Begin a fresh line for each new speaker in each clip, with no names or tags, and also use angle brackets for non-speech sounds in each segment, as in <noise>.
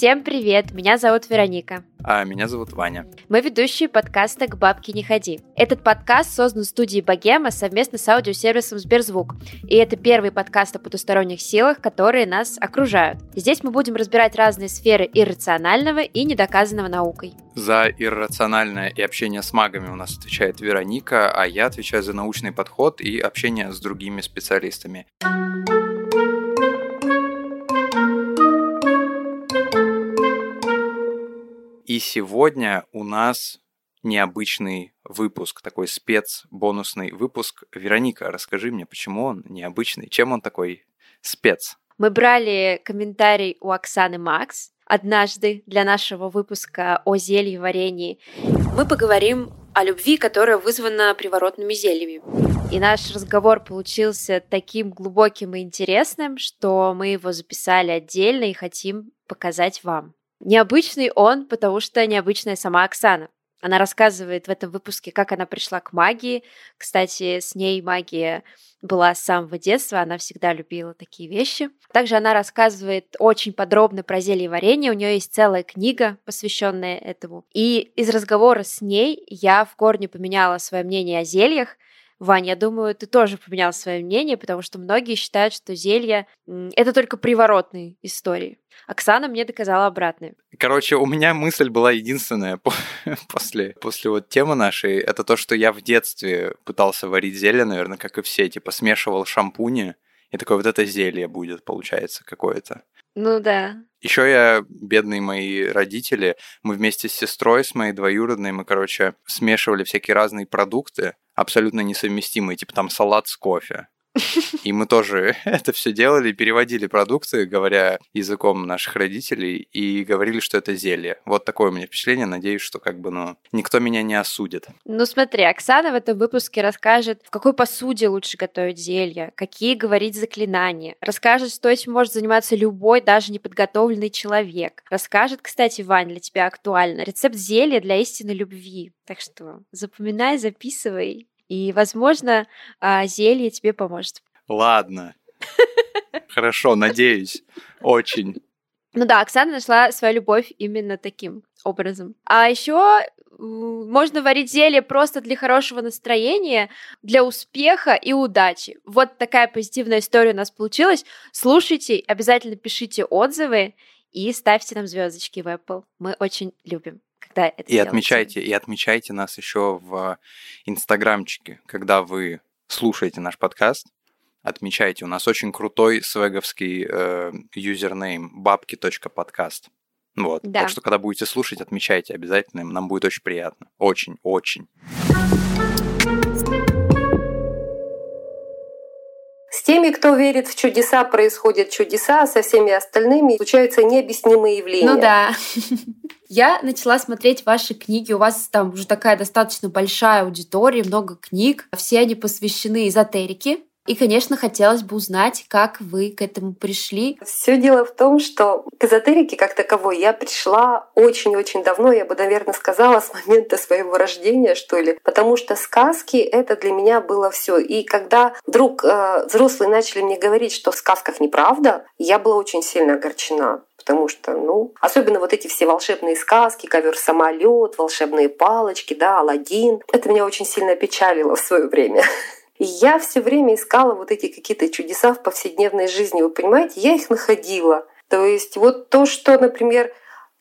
Всем привет, меня зовут Вероника.
А меня зовут Ваня.
Мы ведущие подкаста «К бабке не ходи». Этот подкаст создан студией Богема совместно с аудиосервисом Сберзвук. И это первый подкаст о потусторонних силах, которые нас окружают. Здесь мы будем разбирать разные сферы иррационального и недоказанного наукой.
За иррациональное и общение с магами у нас отвечает Вероника, а я отвечаю за научный подход и общение с другими специалистами. И сегодня у нас необычный выпуск, такой спец-бонусный выпуск. Вероника, расскажи мне, почему он необычный, чем он такой спец?
Мы брали комментарий у Оксаны Макс однажды для нашего выпуска о зелье варенье. Мы поговорим о любви, которая вызвана приворотными зельями. И наш разговор получился таким глубоким и интересным, что мы его записали отдельно и хотим показать вам. Необычный он, потому что необычная сама Оксана. Она рассказывает в этом выпуске, как она пришла к магии. Кстати, с ней магия была с самого детства, она всегда любила такие вещи. Также она рассказывает очень подробно про зелье варенье, у нее есть целая книга, посвященная этому. И из разговора с ней я в корне поменяла свое мнение о зельях, Вань, я думаю, ты тоже поменял свое мнение, потому что многие считают, что зелья — это только приворотные истории. Оксана мне доказала обратное.
Короче, у меня мысль была единственная <laughs> после, после вот темы нашей. Это то, что я в детстве пытался варить зелье, наверное, как и все. Типа смешивал шампуни, и такое вот это зелье будет, получается, какое-то.
Ну да.
Еще я, бедные мои родители, мы вместе с сестрой, с моей двоюродной, мы, короче, смешивали всякие разные продукты, абсолютно несовместимые, типа там салат с кофе. <laughs> И мы тоже <laughs> это все делали, переводили продукты, говоря языком наших родителей, и говорили, что это зелье. Вот такое у меня впечатление. Надеюсь, что как бы, ну, никто меня не осудит.
Ну, смотри, Оксана в этом выпуске расскажет, в какой посуде лучше готовить зелье, какие говорить заклинания. Расскажет, что этим может заниматься любой, даже неподготовленный человек. Расскажет, кстати, Вань, для тебя актуально, рецепт зелья для истинной любви. Так что запоминай, записывай и, возможно, а, зелье тебе поможет.
Ладно. Хорошо, надеюсь. Очень.
Ну да, Оксана нашла свою любовь именно таким образом. А еще можно варить зелье просто для хорошего настроения, для успеха и удачи. Вот такая позитивная история у нас получилась. Слушайте, обязательно пишите отзывы и ставьте нам звездочки в Apple. Мы очень любим когда это
И отмечайте, и отмечайте нас еще в инстаграмчике, когда вы слушаете наш подкаст. Отмечайте, у нас очень крутой свеговский э, юзернейм бабки.подкаст. Вот. Да. Так что, когда будете слушать, отмечайте обязательно, нам будет очень приятно. Очень, очень.
Теми, кто верит в чудеса, происходят чудеса, а со всеми остальными случаются необъяснимые явления.
Ну да. <laughs> Я начала смотреть ваши книги. У вас там уже такая достаточно большая аудитория, много книг. Все они посвящены эзотерике. И, конечно, хотелось бы узнать, как вы к этому пришли.
Все дело в том, что к эзотерике как таковой я пришла очень-очень давно, я бы, наверное, сказала, с момента своего рождения, что ли. Потому что сказки — это для меня было все. И когда вдруг э, взрослые начали мне говорить, что в сказках неправда, я была очень сильно огорчена. Потому что, ну, особенно вот эти все волшебные сказки, ковер-самолет, волшебные палочки, да, Алладин, это меня очень сильно печалило в свое время. <laughs> И я все время искала вот эти какие-то чудеса в повседневной жизни. Вы понимаете, я их находила. То есть вот то, что, например,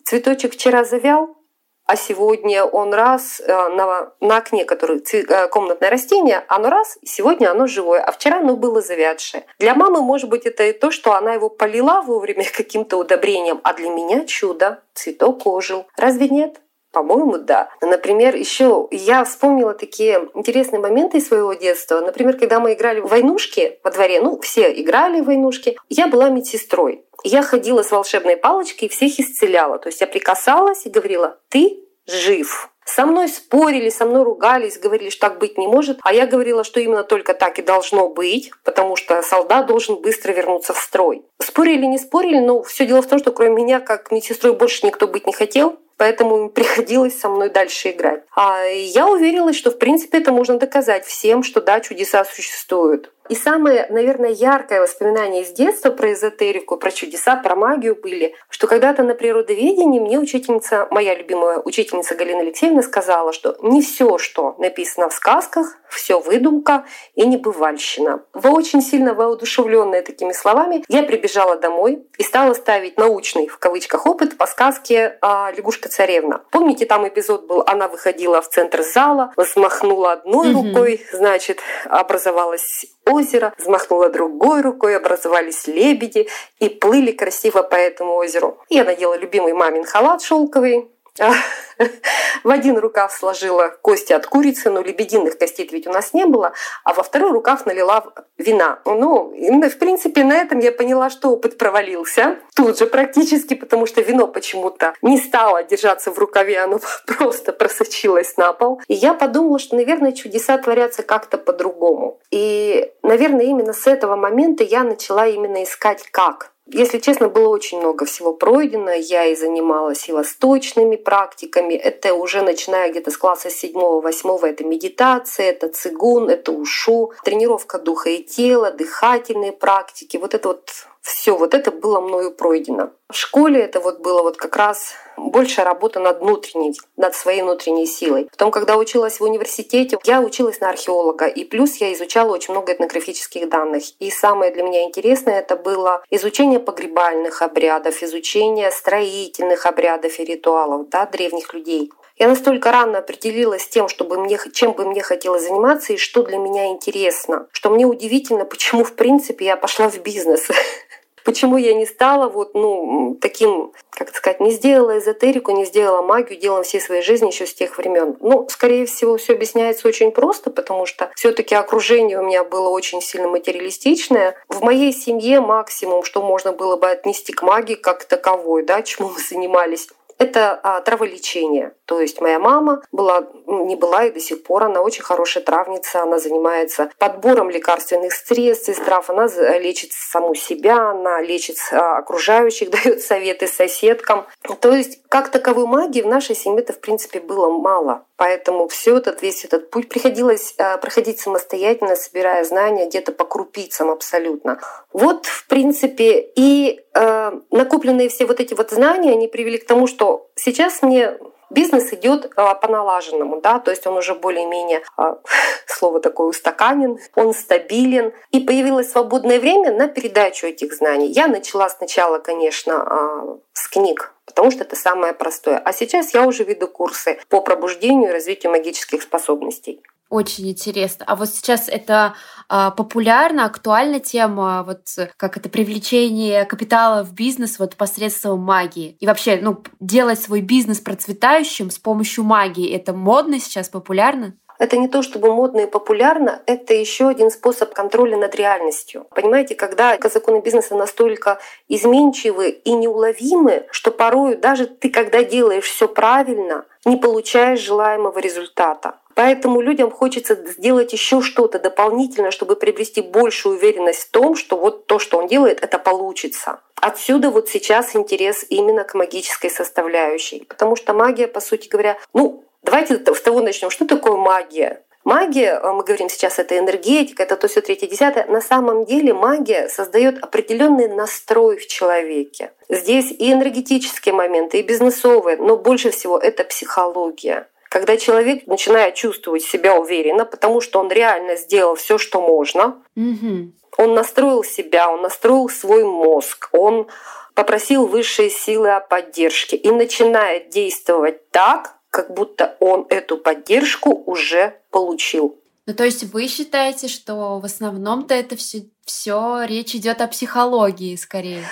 цветочек вчера завял, а сегодня он раз э, на, на окне, который э, комнатное растение, оно раз, сегодня оно живое, а вчера оно было завядшее. Для мамы, может быть, это и то, что она его полила вовремя <laughs> каким-то удобрением, а для меня чудо, цветок ожил. Разве нет? По-моему, да. Например, еще я вспомнила такие интересные моменты из своего детства. Например, когда мы играли в войнушки во дворе, ну, все играли в войнушки, я была медсестрой. Я ходила с волшебной палочкой и всех исцеляла. То есть я прикасалась и говорила, ты жив. Со мной спорили, со мной ругались, говорили, что так быть не может. А я говорила, что именно только так и должно быть, потому что солдат должен быстро вернуться в строй. Спорили, не спорили, но все дело в том, что кроме меня, как медсестрой, больше никто быть не хотел. Поэтому <laughs> приходилось со мной дальше играть. А я уверилась, что в принципе это можно доказать всем, что да, чудеса существуют. И самое, наверное, яркое воспоминание из детства про эзотерику, про чудеса, про магию были, что когда-то на природоведении мне учительница, моя любимая учительница Галина Алексеевна сказала, что не все, что написано в сказках, все выдумка и небывальщина. Вы очень сильно воодушевленная такими словами, я прибежала домой и стала ставить научный, в кавычках, опыт по сказке а, «Лягушка-царевна». Помните, там эпизод был, она выходила в центр зала, взмахнула одной угу. рукой, значит, образовалась озеро, взмахнула другой рукой, образовались лебеди и плыли красиво по этому озеру. Я надела любимый мамин халат шелковый, <laughs> в один рукав сложила кости от курицы, но лебединых костей ведь у нас не было, а во второй рукав налила вина. Ну, в принципе, на этом я поняла, что опыт провалился. Тут же практически, потому что вино почему-то не стало держаться в рукаве, оно <laughs> просто просочилось на пол. И я подумала, что, наверное, чудеса творятся как-то по-другому. И, наверное, именно с этого момента я начала именно искать как если честно, было очень много всего пройдено. Я и занималась и восточными практиками. Это уже начиная где-то с класса 7-8, это медитация, это цигун, это ушу, тренировка духа и тела, дыхательные практики. Вот это вот все вот это было мною пройдено. В школе это вот было вот как раз больше работа над внутренней, над своей внутренней силой. Потом, когда училась в университете, я училась на археолога, и плюс я изучала очень много этнографических данных. И самое для меня интересное это было изучение погребальных обрядов, изучение строительных обрядов и ритуалов да, древних людей. Я настолько рано определилась тем, чтобы мне, чем бы мне хотелось заниматься и что для меня интересно, что мне удивительно, почему в принципе я пошла в бизнес. <laughs> Почему я не стала вот, ну, таким, как сказать, не сделала эзотерику, не сделала магию, делала всей своей жизни еще с тех времен? Ну, скорее всего, все объясняется очень просто, потому что все-таки окружение у меня было очень сильно материалистичное. В моей семье максимум, что можно было бы отнести к магии как таковой, да, чему мы занимались, это а, траволечение. То есть моя мама была, не была и до сих пор, она очень хорошая травница, она занимается подбором лекарственных средств из трав, она лечит саму себя, она лечит а, окружающих, <laughs> дает советы соседкам. То есть как таковой магии в нашей семье-то в принципе было мало. Поэтому все этот, весь этот путь приходилось а, проходить самостоятельно, собирая знания где-то по крупицам абсолютно. Вот, в принципе, и э, накопленные все вот эти вот знания, они привели к тому, что сейчас мне бизнес идет а, по налаженному, да, то есть он уже более-менее, а, <laughs> слово такое, устаканен, он стабилен. И появилось свободное время на передачу этих знаний. Я начала сначала, конечно, а, с книг, потому что это самое простое. А сейчас я уже веду курсы по пробуждению и развитию магических способностей.
Очень интересно. А вот сейчас это а, популярна, актуальна тема, вот как это привлечение капитала в бизнес вот посредством магии. И вообще, ну, делать свой бизнес процветающим с помощью магии, это модно сейчас, популярно?
Это не то чтобы модно и популярно, это еще один способ контроля над реальностью. Понимаете, когда законы бизнеса настолько изменчивы и неуловимы, что порою даже ты, когда делаешь все правильно, не получаешь желаемого результата. Поэтому людям хочется сделать еще что-то дополнительное, чтобы приобрести большую уверенность в том, что вот то, что он делает, это получится. Отсюда вот сейчас интерес именно к магической составляющей. Потому что магия, по сути говоря, ну, давайте с того начнем. Что такое магия? Магия, э, мы говорим сейчас, это энергетика, это то все третье, десятое. На самом деле магия создает определенный настрой в человеке. Здесь и энергетические моменты, и бизнесовые, но больше всего это психология когда человек начинает чувствовать себя уверенно, потому что он реально сделал все, что можно.
Угу.
Он настроил себя, он настроил свой мозг, он попросил высшие силы о поддержке и начинает действовать так, как будто он эту поддержку уже получил.
Ну, то есть вы считаете, что в основном-то это все, все речь идет о психологии скорее?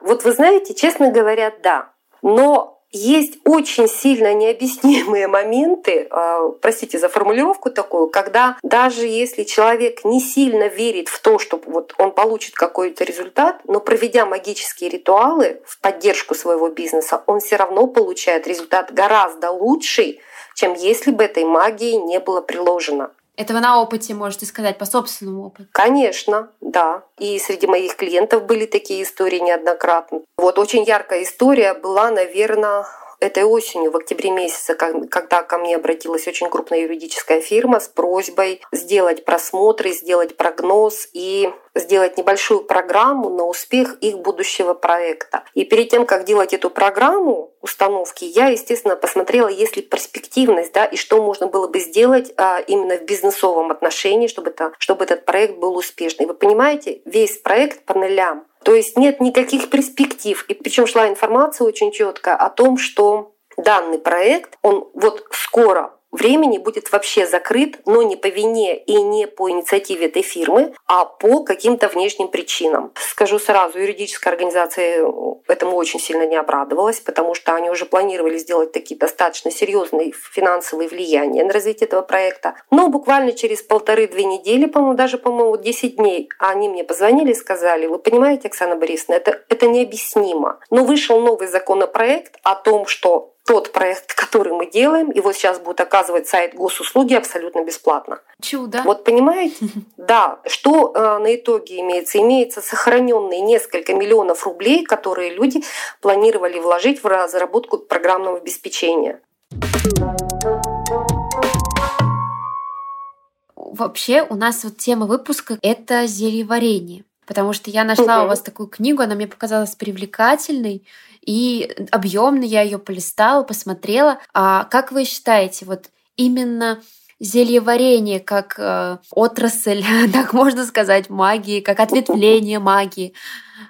Вот вы знаете, честно говоря, да. Но есть очень сильно необъяснимые моменты, а, простите за формулировку такую, когда даже если человек не сильно верит в то, что вот он получит какой-то результат, но проведя магические ритуалы в поддержку своего бизнеса, он все равно получает результат гораздо лучший, чем если бы этой магии не было приложено.
Это вы на опыте можете сказать, по собственному опыту?
Конечно, да. И среди моих клиентов были такие истории неоднократно. Вот очень яркая история была, наверное, этой осенью, в октябре месяце, когда ко мне обратилась очень крупная юридическая фирма с просьбой сделать просмотры, сделать прогноз и сделать небольшую программу на успех их будущего проекта. И перед тем, как делать эту программу установки, я, естественно, посмотрела, есть ли перспективность, да, и что можно было бы сделать а, именно в бизнесовом отношении, чтобы, это, чтобы этот проект был успешный. Вы понимаете, весь проект по нулям. То есть нет никаких перспектив. И причем шла информация очень четко о том, что данный проект, он вот скоро времени будет вообще закрыт, но не по вине и не по инициативе этой фирмы, а по каким-то внешним причинам. Скажу сразу, юридическая организация этому очень сильно не обрадовалась, потому что они уже планировали сделать такие достаточно серьезные финансовые влияния на развитие этого проекта. Но буквально через полторы-две недели, по-моему, даже, по-моему, 10 дней, они мне позвонили и сказали, вы понимаете, Оксана Борисовна, это, это необъяснимо. Но вышел новый законопроект о том, что тот проект, который мы делаем, и вот сейчас будет оказывать сайт госуслуги абсолютно бесплатно.
Чудо.
Вот понимаете? Да. Что э, на итоге имеется? Имеется сохраненные несколько миллионов рублей, которые люди планировали вложить в разработку программного обеспечения.
Вообще у нас вот тема выпуска — это зельеварение потому что я нашла угу. у вас такую книгу, она мне показалась привлекательной и объемной, я ее полистала, посмотрела. А как вы считаете, вот именно зельеварение как э, отрасль, <laughs> так можно сказать, магии, как ответвление <laughs> магии.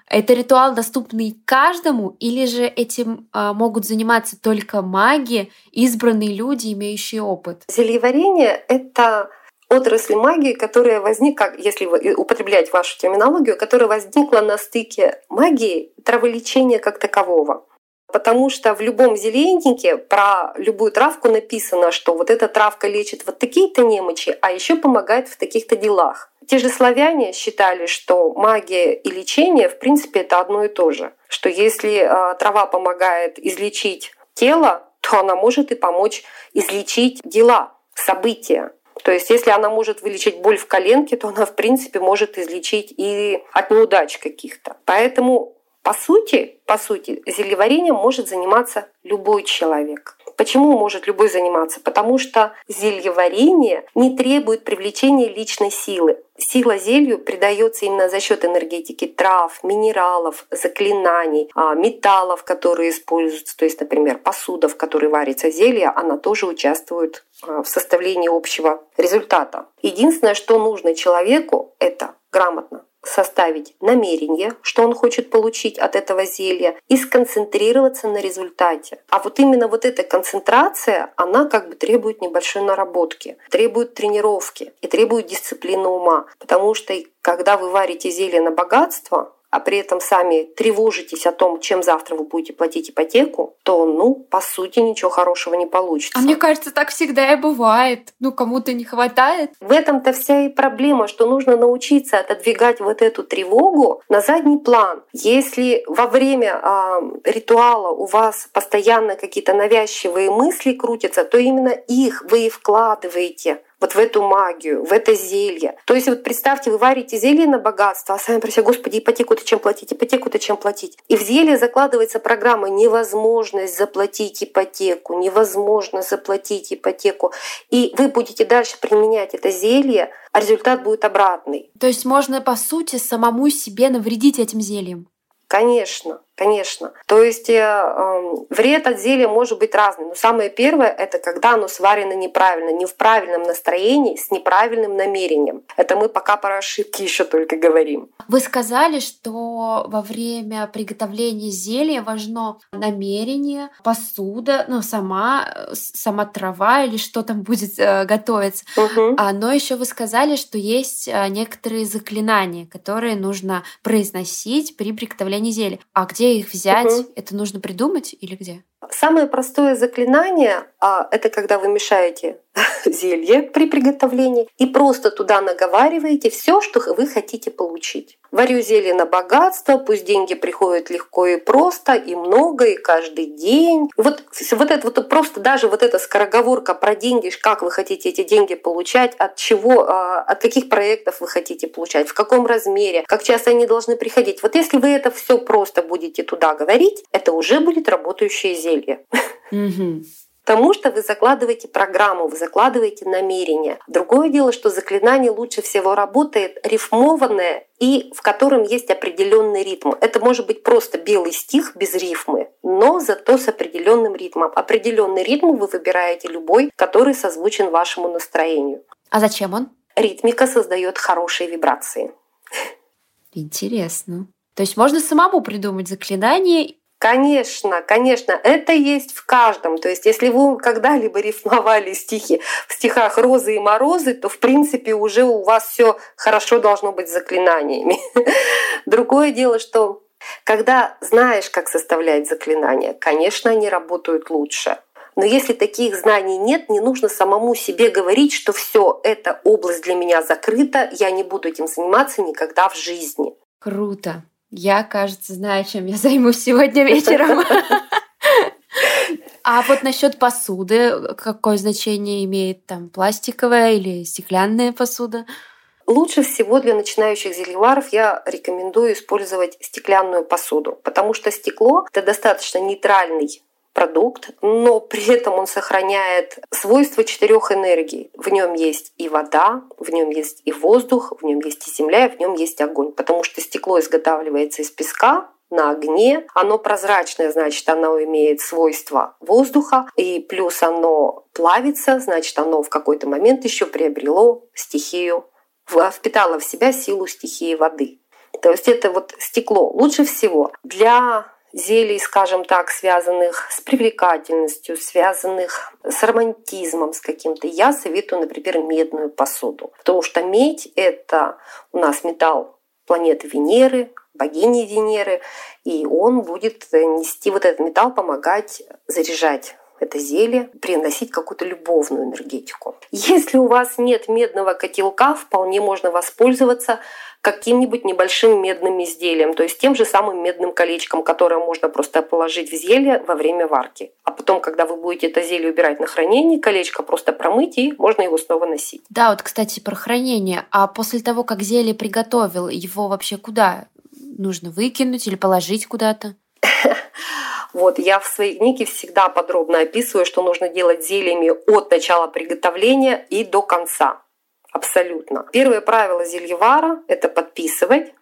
Это ритуал, доступный каждому, или же этим э, могут заниматься только маги, избранные люди, имеющие опыт?
Зельеварение — это отрасли магии, которая возникла, если употреблять вашу терминологию, которая возникла на стыке магии траволечения как такового. Потому что в любом зеленнике про любую травку написано, что вот эта травка лечит вот такие-то немочи, а еще помогает в таких-то делах. Те же славяне считали, что магия и лечение, в принципе, это одно и то же. Что если э, трава помогает излечить тело, то она может и помочь излечить дела, события. То есть если она может вылечить боль в коленке, то она, в принципе, может излечить и от неудач каких-то. Поэтому по сути, по сути, зельеварением может заниматься любой человек. Почему может любой заниматься? Потому что зельеварение не требует привлечения личной силы. Сила зелью придается именно за счет энергетики трав, минералов, заклинаний, а, металлов, которые используются. То есть, например, посуда, в которой варится зелье, она тоже участвует а, в составлении общего результата. Единственное, что нужно человеку, это грамотно составить намерение, что он хочет получить от этого зелья, и сконцентрироваться на результате. А вот именно вот эта концентрация, она как бы требует небольшой наработки, требует тренировки и требует дисциплины ума. Потому что когда вы варите зелье на богатство, а при этом сами тревожитесь о том, чем завтра вы будете платить ипотеку, то, ну, по сути, ничего хорошего не получится.
А мне кажется, так всегда и бывает. Ну, кому-то не хватает.
В этом-то вся и проблема, что нужно научиться отодвигать вот эту тревогу на задний план. Если во время э, ритуала у вас постоянно какие-то навязчивые мысли крутятся, то именно их вы и вкладываете вот в эту магию, в это зелье. То есть вот представьте, вы варите зелье на богатство, а сами про себя, господи, ипотеку-то чем платить, ипотеку-то чем платить. И в зелье закладывается программа невозможность заплатить ипотеку, невозможно заплатить ипотеку. И вы будете дальше применять это зелье, а результат будет обратный.
То есть можно, по сути, самому себе навредить этим зельем?
Конечно, конечно. То есть э, вред от зелья может быть разный. Но самое первое — это когда оно сварено неправильно, не в правильном настроении, с неправильным намерением. Это мы пока про ошибки еще только говорим.
Вы сказали, что во время приготовления зелья важно намерение, посуда, ну, сама, сама трава или что там будет э, готовиться. Угу. А, но еще вы сказали, что есть э, некоторые заклинания, которые нужно произносить при приготовлении зелья. А где их взять? Угу. Это нужно придумать или где?
Самое простое заклинание а, — это когда вы мешаете <laughs> зелье при приготовлении и просто туда наговариваете все, что вы хотите получить. Варю зелье на богатство, пусть деньги приходят легко и просто, и много, и каждый день. Вот, вот это вот просто даже вот эта скороговорка про деньги, как вы хотите эти деньги получать, от чего, а, от каких проектов вы хотите получать, в каком размере, как часто они должны приходить. Вот если вы это все просто будете туда говорить, это уже будет работающее зелье.
Угу.
Потому что вы закладываете программу, вы закладываете намерение. Другое дело, что заклинание лучше всего работает рифмованное и в котором есть определенный ритм. Это может быть просто белый стих без рифмы, но зато с определенным ритмом. Определенный ритм вы выбираете любой, который созвучен вашему настроению.
А зачем он?
Ритмика создает хорошие вибрации.
Интересно. То есть можно самому придумать заклинание
Конечно, конечно, это есть в каждом. То есть, если вы когда-либо рифмовали стихи в стихах «Розы и морозы», то, в принципе, уже у вас все хорошо должно быть с заклинаниями. <laughs> Другое дело, что когда знаешь, как составлять заклинания, конечно, они работают лучше. Но если таких знаний нет, не нужно самому себе говорить, что все, эта область для меня закрыта, я не буду этим заниматься никогда в жизни.
Круто. Я, кажется, знаю, чем я <laughs> займусь сегодня вечером. <laughs> А вот насчет посуды, какое значение имеет там пластиковая или стеклянная посуда?
Лучше всего для начинающих зельеваров я рекомендую использовать стеклянную посуду, потому что стекло – это достаточно нейтральный продукт, но при этом он сохраняет свойства четырех энергий. В нем есть и вода, в нем есть и воздух, в нем есть и земля, и в нем есть огонь. Потому что стекло изготавливается из песка, на огне. Оно прозрачное, значит, оно имеет свойства воздуха, и плюс оно плавится, значит, оно в какой-то момент еще приобрело стихию, впитало в себя силу стихии воды. То есть это вот стекло лучше всего для зелий, скажем так, связанных с привлекательностью, связанных с романтизмом с каким-то, я советую, например, медную посуду. Потому что медь — это у нас металл планеты Венеры, богини Венеры, и он будет нести вот этот металл, помогать заряжать это зелье, приносить какую-то любовную энергетику. Если у вас нет медного котелка, вполне можно воспользоваться каким-нибудь небольшим медным изделием, то есть тем же самым медным колечком, которое можно просто положить в зелье во время варки. А потом, когда вы будете это зелье убирать на хранение, колечко просто промыть и можно его снова носить.
Да, вот, кстати, про хранение. А после того, как зелье приготовил, его вообще куда? Нужно выкинуть или положить куда-то?
Вот, я в своей книге всегда подробно описываю, что нужно делать зельями от начала приготовления и до конца. Абсолютно. Первое правило зельевара – это подписывать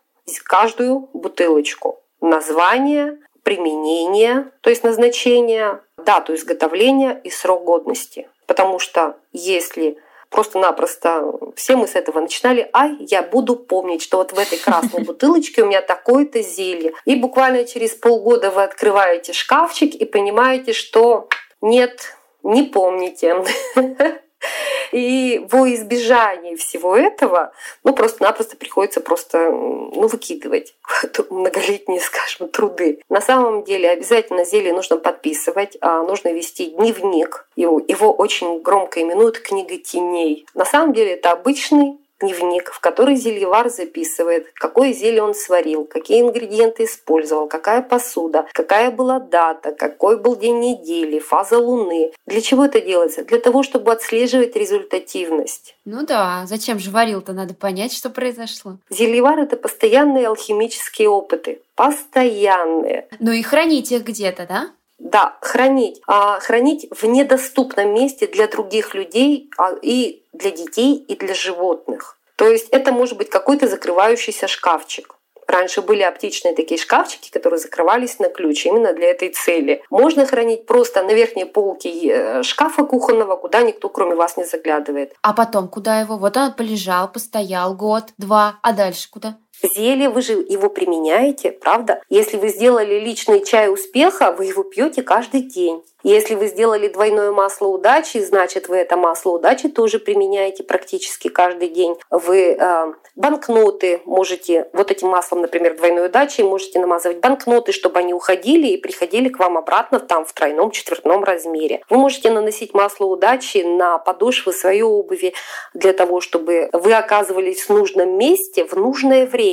каждую бутылочку. Название, применение, то есть назначение, дату изготовления и срок годности. Потому что если просто-напросто все мы с этого начинали, ай, я буду помнить, что вот в этой красной <laughs> бутылочке у меня такое-то зелье. И буквально через полгода вы открываете шкафчик и понимаете, что нет, не помните. <laughs> <laughs> И во избежание всего этого, ну, просто-напросто приходится просто, ну, выкидывать <laughs> многолетние, скажем, труды. На самом деле обязательно зелье нужно подписывать, а нужно вести дневник. Его, его очень громко именуют «Книга теней». На самом деле это обычный дневник, в который зельевар записывает, какое зелье он сварил, какие ингредиенты использовал, какая посуда, какая была дата, какой был день недели, фаза Луны. Для чего это делается? Для того, чтобы отслеживать результативность.
Ну да, зачем же варил-то? Надо понять, что произошло.
Зельевар — это постоянные алхимические опыты. Постоянные.
Ну и хранить их где-то, да?
Да, хранить. А хранить в недоступном месте для других людей а, и для детей, и для животных. То есть это может быть какой-то закрывающийся шкафчик. Раньше были оптичные такие шкафчики, которые закрывались на ключ именно для этой цели. Можно хранить просто на верхней полке э, шкафа кухонного, куда никто кроме вас не заглядывает.
А потом куда его? Вот он полежал, постоял год, два, а дальше куда?
Зелье вы же его применяете, правда? Если вы сделали личный чай успеха, вы его пьете каждый день. Если вы сделали двойное масло удачи, значит, вы это масло удачи тоже применяете практически каждый день. Вы э, банкноты можете, вот этим маслом, например, двойной удачи, можете намазывать банкноты, чтобы они уходили и приходили к вам обратно там в тройном, четвертном размере. Вы можете наносить масло удачи на подошвы своей обуви для того, чтобы вы оказывались в нужном месте в нужное время.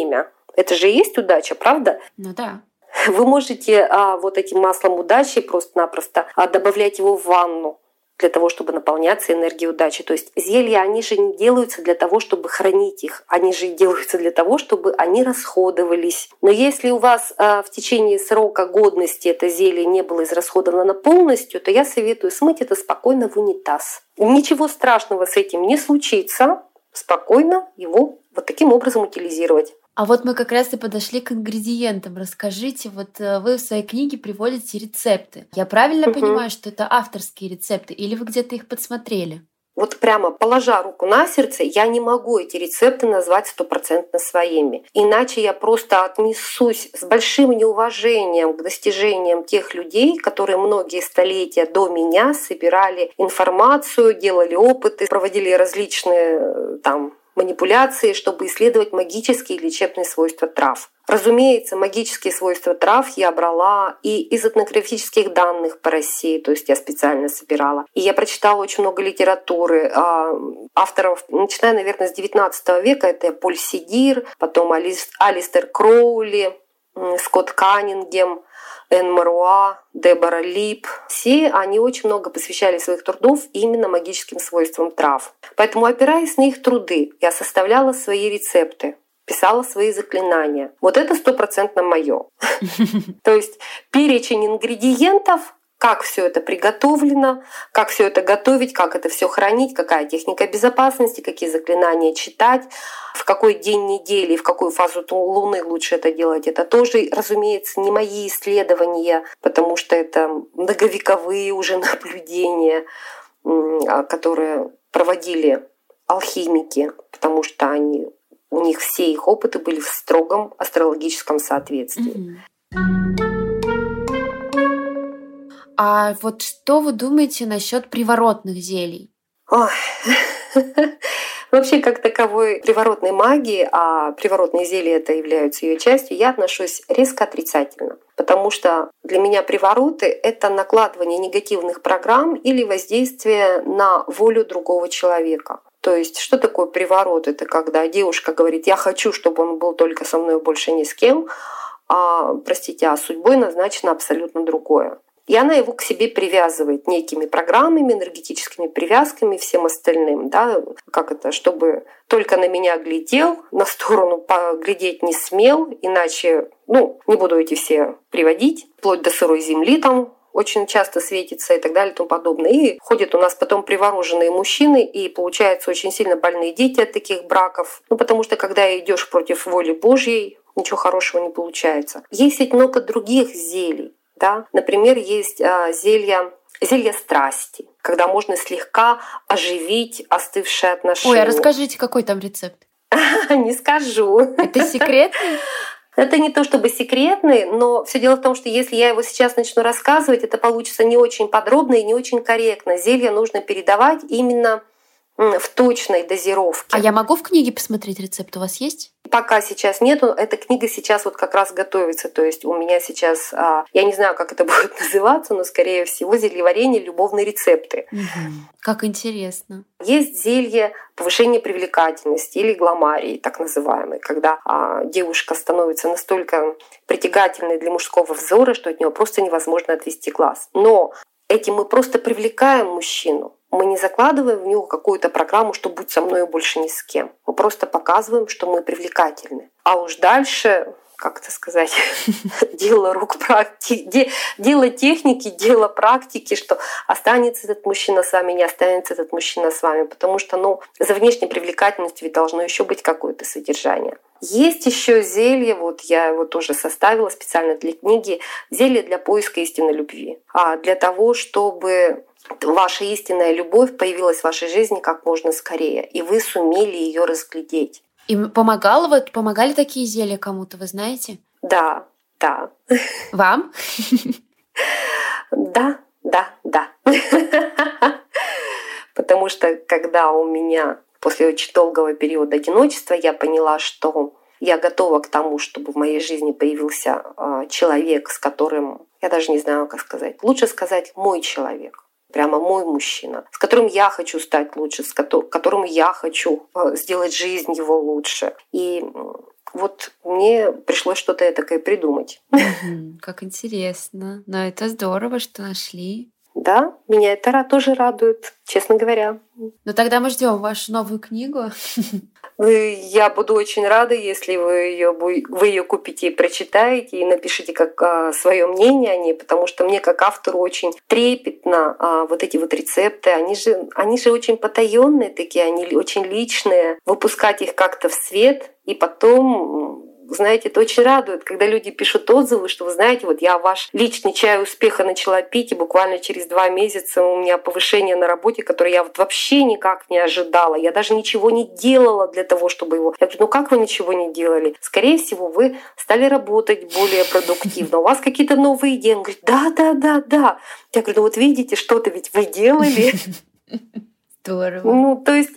Это же и есть удача, правда?
Ну да.
Вы можете а, вот этим маслом удачи просто-напросто а, добавлять его в ванну для того, чтобы наполняться энергией удачи. То есть зелья, они же не делаются для того, чтобы хранить их, они же делаются для того, чтобы они расходовались. Но если у вас э, в течение срока годности это зелье не было израсходовано полностью, то я советую смыть это спокойно в унитаз. Ничего страшного с этим не случится, спокойно его вот таким образом утилизировать.
А вот мы как раз и подошли к ингредиентам. Расскажите, вот э, вы в своей книге приводите рецепты. Я правильно угу. понимаю, что это авторские рецепты, или вы где-то их подсмотрели?
Вот прямо положа руку на сердце, я не могу эти рецепты назвать стопроцентно своими. Иначе я просто отнесусь с большим неуважением к достижениям тех людей, которые многие столетия до меня собирали информацию, делали опыты, проводили различные э, там манипуляции, чтобы исследовать магические лечебные свойства трав. Разумеется, магические свойства трав я брала и из этнографических данных по России, то есть я специально собирала. И я прочитала очень много литературы а, авторов, начиная, наверное, с 19 века. Это Поль Сидир, потом Алистер Кроули, Скотт Каннингем, Энн Маруа, Дебора Лип. Все они очень много посвящали своих трудов именно магическим свойствам трав. Поэтому, опираясь на их труды, я составляла свои рецепты писала свои заклинания. Вот это стопроцентно мое. <laughs> То есть перечень ингредиентов как все это приготовлено, как все это готовить, как это все хранить, какая техника безопасности, какие заклинания читать, в какой день недели, в какую фазу Луны лучше это делать. Это тоже, разумеется, не мои исследования, потому что это многовековые уже <laughs> наблюдения, а, которые проводили алхимики, потому что они, у них все их опыты были в строгом астрологическом соответствии. Mm-hmm.
А вот что вы думаете насчет приворотных зелий? <laughs>
Вообще, как таковой приворотной магии, а приворотные зелья это являются ее частью, я отношусь резко отрицательно. Потому что для меня привороты — это накладывание негативных программ или воздействие на волю другого человека. То есть, что такое приворот? Это когда девушка говорит, я хочу, чтобы он был только со мной, больше ни с кем, а, простите, а судьбой назначено абсолютно другое. И она его к себе привязывает некими программами, энергетическими привязками, всем остальным. Да? Как это? Чтобы только на меня глядел, на сторону поглядеть не смел, иначе, ну, не буду эти все приводить, вплоть до сырой земли там очень часто светится и так далее и тому подобное. И ходят у нас потом привороженные мужчины, и получается очень сильно больные дети от таких браков. Ну, потому что когда идешь против воли Божьей, ничего хорошего не получается. Есть ведь много других зелий. Да? Например, есть а, зелья зелье страсти, когда можно слегка оживить остывшие отношения.
Ой, а расскажите, какой там рецепт? <laughs>
Не скажу.
Это секретный? <laughs>
Это не то чтобы секретный, но все дело в том, что если я его сейчас начну рассказывать, это получится не очень подробно и не очень корректно. Зелье нужно передавать именно в точной дозировке.
А я могу в книге посмотреть рецепт? У вас есть?
Пока сейчас нету. Эта книга сейчас вот как раз готовится. То есть у меня сейчас, а, я не знаю, как это <laughs> будет называться, но скорее всего зельеварение, любовные рецепты.
Угу. Как интересно.
Есть зелье повышения привлекательности или гламарии, так называемый, когда а, девушка становится настолько притягательной для мужского взора, что от нее просто невозможно отвести глаз. Но этим мы просто привлекаем мужчину. Мы не закладываем в него какую-то программу, что будь со мной больше ни с кем. Мы просто показываем, что мы привлекательны. А уж дальше как это сказать, <laughs> дело рук практики, дело техники, дело практики, что останется этот мужчина с вами, не останется этот мужчина с вами, потому что, ну, за внешней привлекательностью ведь должно еще быть какое-то содержание. Есть еще зелье, вот я его тоже составила специально для книги, зелье для поиска истинной любви. А для того, чтобы ваша истинная любовь появилась в вашей жизни как можно скорее, и вы сумели ее разглядеть.
И помогало, вот помогали такие зелья кому-то, вы знаете?
Да, да.
Вам?
Да, да, да. Потому что когда у меня после очень долгого периода одиночества я поняла, что я готова к тому, чтобы в моей жизни появился а, человек, с которым, я даже не знаю, как сказать, лучше сказать мой человек прямо мой мужчина, с которым я хочу стать лучше, с которым я хочу э, сделать жизнь его лучше. И вот мне пришлось что-то такое придумать.
Как интересно. Но это здорово, что нашли.
Да, меня это тоже радует, честно говоря.
Ну тогда мы ждем вашу новую книгу. <laughs>
Я буду очень рада, если вы ее, вы ее купите и прочитаете, и напишите как а, свое мнение о ней, потому что мне как автору очень трепетно а, вот эти вот рецепты. Они же, они же очень потаенные такие, они очень личные. Выпускать их как-то в свет и потом знаете, это очень радует, когда люди пишут отзывы, что вы знаете, вот я ваш личный чай успеха начала пить, и буквально через два месяца у меня повышение на работе, которое я вот вообще никак не ожидала. Я даже ничего не делала для того, чтобы его... Я говорю, ну как вы ничего не делали? Скорее всего, вы стали работать более продуктивно. У вас какие-то новые идеи. Он говорит, да, да, да, да. Я говорю, ну вот видите, что-то ведь вы делали. <laughs>
Здорово.
Ну, то есть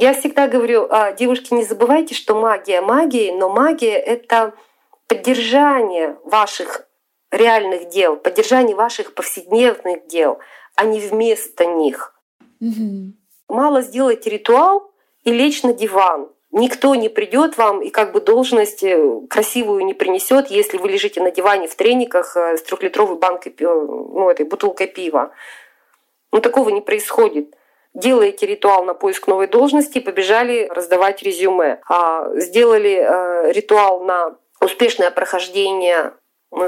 я всегда говорю, а, девушки, не забывайте, что магия магии, но магия — это поддержание ваших реальных дел, поддержание ваших повседневных дел, а не вместо них.
Угу.
Мало сделать ритуал и лечь на диван. Никто не придет вам и как бы должность э, красивую не принесет, если вы лежите на диване в трениках э, с трехлитровой банкой, ну, этой бутылкой пива. Ну, такого не происходит делаете ритуал на поиск новой должности, побежали раздавать резюме. А сделали э, ритуал на успешное прохождение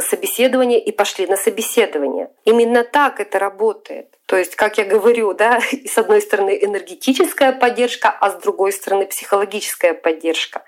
собеседования и пошли на собеседование. Именно так это работает. То есть, как я говорю, да, <laughs> с одной стороны энергетическая поддержка, а с другой стороны психологическая поддержка.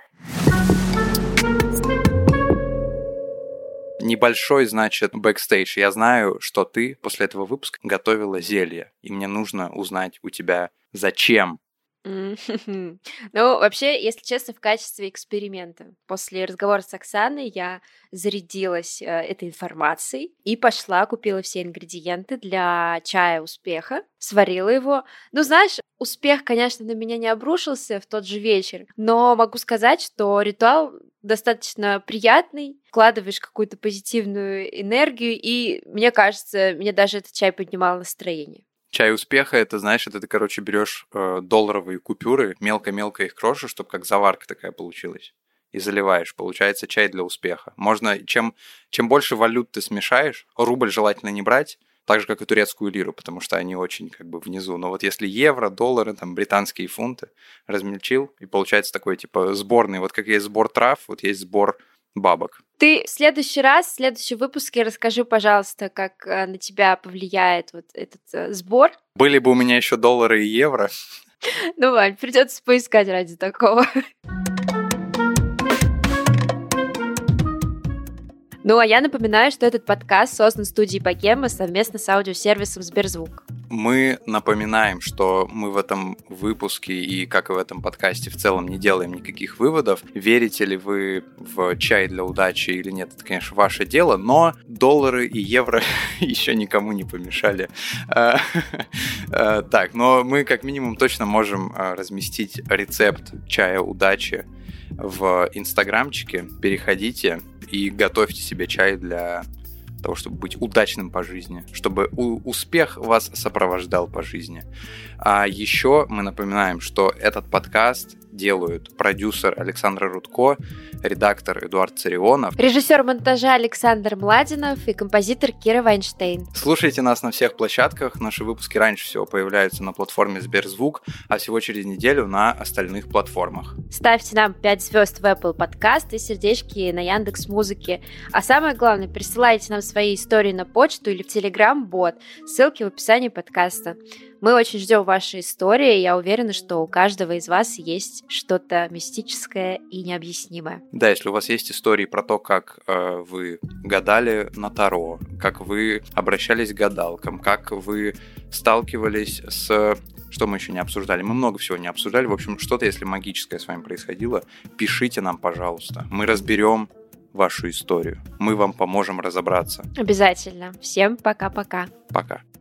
Небольшой, значит, бэкстейдж. Я знаю, что ты после этого выпуска готовила зелье, и мне нужно узнать у тебя, зачем <laughs>
Ну, вообще, если честно, в качестве эксперимента. После разговора с Оксаной я зарядилась э, этой информацией и пошла, купила все ингредиенты для чая успеха, сварила его. Ну, знаешь, успех, конечно, на меня не обрушился в тот же вечер, но могу сказать, что ритуал достаточно приятный, вкладываешь какую-то позитивную энергию, и мне кажется, мне даже этот чай поднимал настроение.
Чай успеха это, знаешь, это ты, короче, берешь э, долларовые купюры, мелко-мелко их крошишь, чтобы как заварка такая получилась. И заливаешь. Получается чай для успеха. Можно, чем, чем больше валют ты смешаешь, рубль желательно не брать, так же, как и турецкую лиру, потому что они очень как бы внизу. Но вот если евро, доллары, там, британские фунты размельчил, и получается такой, типа, сборный. Вот как есть сбор трав, вот есть сбор бабок.
Ты в следующий раз, в следующем выпуске расскажи, пожалуйста, как э, на тебя повлияет вот этот э, сбор.
Были бы у меня еще доллары и евро.
Ну, Вань, придется поискать ради такого. Ну, а я напоминаю, что этот подкаст создан студией Богема совместно с аудиосервисом Сберзвук.
Мы напоминаем, что мы в этом выпуске и как и в этом подкасте в целом не делаем никаких выводов. Верите ли вы в чай для удачи или нет, это, конечно, ваше дело, но доллары и евро <laughs> еще никому не помешали. А, <laughs> а, так, но мы как минимум точно можем а, разместить рецепт чая удачи в инстаграмчике. Переходите и готовьте себе чай для того, чтобы быть удачным по жизни, чтобы успех вас сопровождал по жизни. А еще мы напоминаем, что этот подкаст делают продюсер Александр Рудко, редактор Эдуард Царионов,
режиссер монтажа Александр Младинов и композитор Кира Вайнштейн.
Слушайте нас на всех площадках. Наши выпуски раньше всего появляются на платформе Сберзвук, а всего через неделю на остальных платформах.
Ставьте нам 5 звезд в Apple Podcast и сердечки на Яндекс Музыке. А самое главное, присылайте нам свои истории на почту или в Telegram-бот. Ссылки в описании подкаста. Мы очень ждем ваши истории. Я уверена, что у каждого из вас есть что-то мистическое и необъяснимое.
Да, если у вас есть истории про то, как э, вы гадали на Таро, как вы обращались к гадалкам, как вы сталкивались с что мы еще не обсуждали? Мы много всего не обсуждали. В общем, что-то, если магическое с вами происходило, пишите нам, пожалуйста. Мы разберем вашу историю. Мы вам поможем разобраться.
Обязательно. Всем пока-пока.
Пока. -пока. пока.